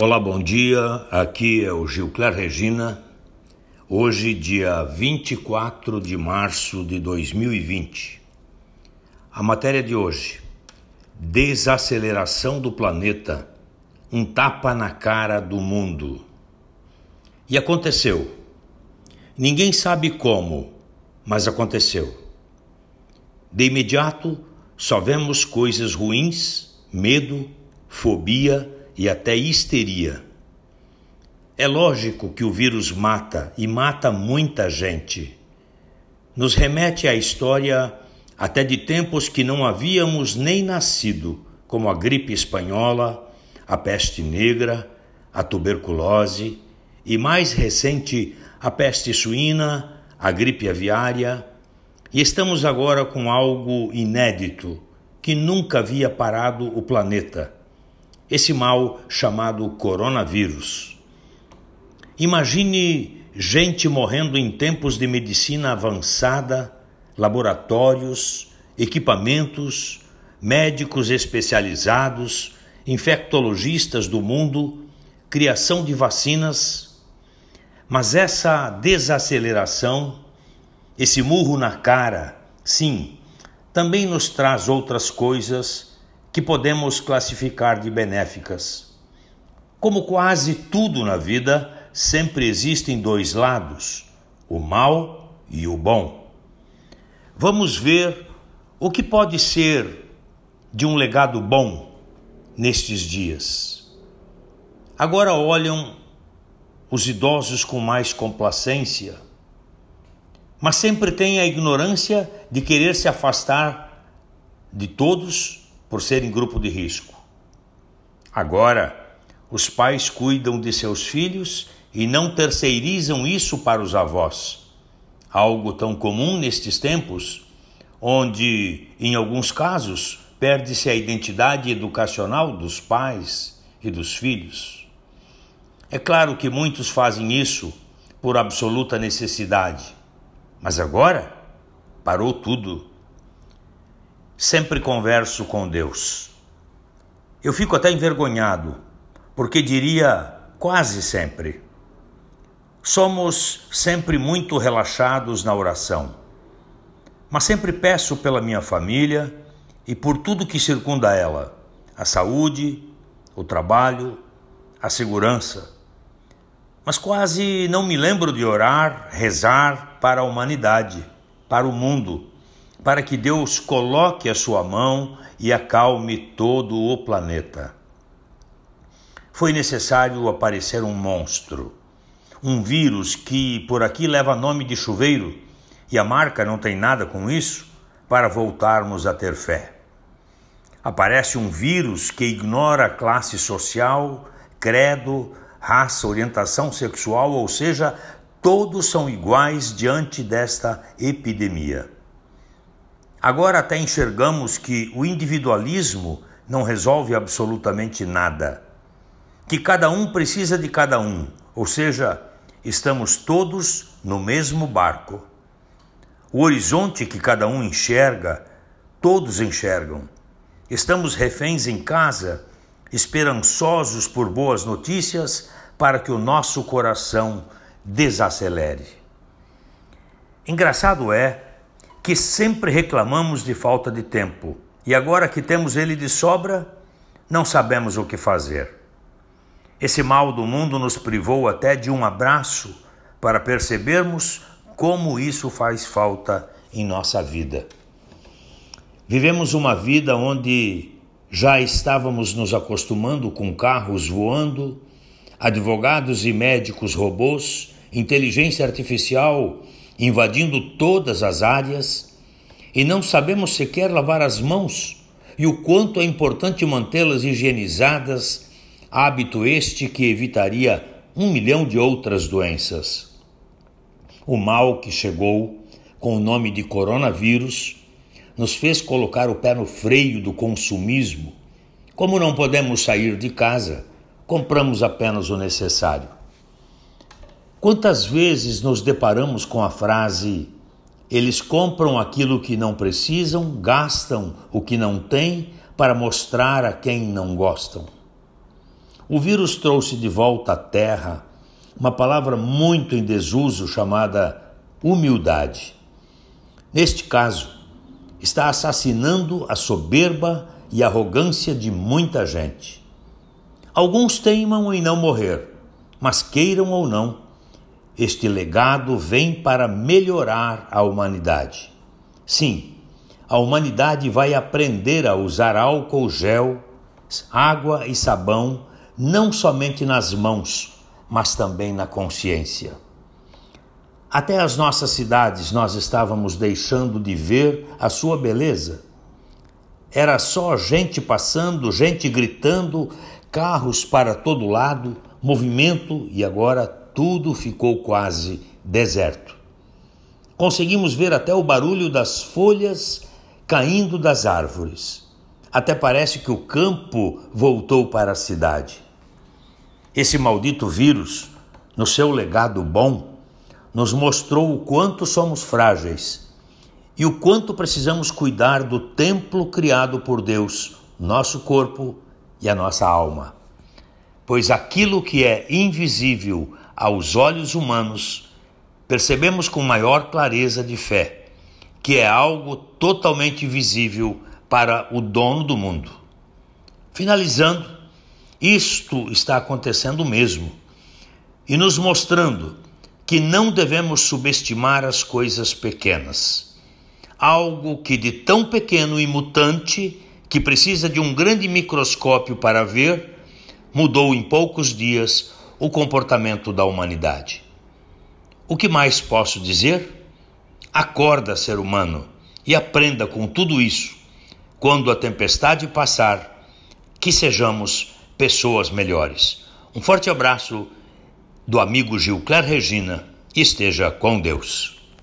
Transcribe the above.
Olá, bom dia. Aqui é o Gilcler Regina. Hoje, dia 24 de março de 2020. A matéria de hoje: Desaceleração do planeta. Um tapa na cara do mundo. E aconteceu. Ninguém sabe como, mas aconteceu. De imediato, só vemos coisas ruins, medo, fobia e até histeria. É lógico que o vírus mata e mata muita gente. Nos remete à história até de tempos que não havíamos nem nascido, como a gripe espanhola, a peste negra, a tuberculose e mais recente a peste suína, a gripe aviária. E estamos agora com algo inédito que nunca havia parado o planeta esse mal chamado coronavírus. Imagine gente morrendo em tempos de medicina avançada, laboratórios, equipamentos, médicos especializados, infectologistas do mundo, criação de vacinas. Mas essa desaceleração, esse murro na cara, sim, também nos traz outras coisas que podemos classificar de benéficas. Como quase tudo na vida, sempre existem dois lados, o mal e o bom. Vamos ver o que pode ser de um legado bom nestes dias. Agora olham os idosos com mais complacência, mas sempre têm a ignorância de querer se afastar de todos por serem grupo de risco. Agora, os pais cuidam de seus filhos e não terceirizam isso para os avós, algo tão comum nestes tempos, onde, em alguns casos, perde-se a identidade educacional dos pais e dos filhos. É claro que muitos fazem isso por absoluta necessidade, mas agora parou tudo sempre converso com Deus. Eu fico até envergonhado, porque diria quase sempre. Somos sempre muito relaxados na oração, mas sempre peço pela minha família e por tudo que circunda ela: a saúde, o trabalho, a segurança. Mas quase não me lembro de orar, rezar para a humanidade, para o mundo para que Deus coloque a sua mão e acalme todo o planeta. Foi necessário aparecer um monstro, um vírus que por aqui leva nome de chuveiro, e a marca não tem nada com isso, para voltarmos a ter fé. Aparece um vírus que ignora classe social, credo, raça, orientação sexual, ou seja, todos são iguais diante desta epidemia. Agora até enxergamos que o individualismo não resolve absolutamente nada, que cada um precisa de cada um, ou seja, estamos todos no mesmo barco. O horizonte que cada um enxerga, todos enxergam. Estamos reféns em casa, esperançosos por boas notícias para que o nosso coração desacelere. Engraçado é que sempre reclamamos de falta de tempo e agora que temos ele de sobra, não sabemos o que fazer. Esse mal do mundo nos privou até de um abraço para percebermos como isso faz falta em nossa vida. Vivemos uma vida onde já estávamos nos acostumando com carros voando, advogados e médicos robôs, inteligência artificial invadindo todas as áreas e não sabemos sequer lavar as mãos e o quanto é importante mantê-las higienizadas, hábito este que evitaria um milhão de outras doenças. O mal que chegou com o nome de coronavírus nos fez colocar o pé no freio do consumismo. Como não podemos sair de casa, compramos apenas o necessário. Quantas vezes nos deparamos com a frase: eles compram aquilo que não precisam, gastam o que não têm para mostrar a quem não gostam? o vírus trouxe de volta à Terra uma palavra muito em desuso chamada humildade. Neste caso, está assassinando a soberba e arrogância de muita gente. Alguns teimam em não morrer, mas queiram ou não, este legado vem para melhorar a humanidade. Sim, a humanidade vai aprender a usar álcool gel, água e sabão não somente nas mãos, mas também na consciência. Até as nossas cidades nós estávamos deixando de ver a sua beleza. Era só gente passando, gente gritando, carros para todo lado, movimento e agora tudo ficou quase deserto. Conseguimos ver até o barulho das folhas caindo das árvores. Até parece que o campo voltou para a cidade. Esse maldito vírus, no seu legado bom, nos mostrou o quanto somos frágeis e o quanto precisamos cuidar do templo criado por Deus, nosso corpo e a nossa alma. Pois aquilo que é invisível aos olhos humanos, percebemos com maior clareza de fé, que é algo totalmente visível para o dono do mundo. Finalizando, isto está acontecendo mesmo e nos mostrando que não devemos subestimar as coisas pequenas. Algo que de tão pequeno e mutante, que precisa de um grande microscópio para ver, mudou em poucos dias o comportamento da humanidade. O que mais posso dizer? Acorda, ser humano, e aprenda com tudo isso. Quando a tempestade passar, que sejamos pessoas melhores. Um forte abraço do amigo Gilcler Regina. Esteja com Deus.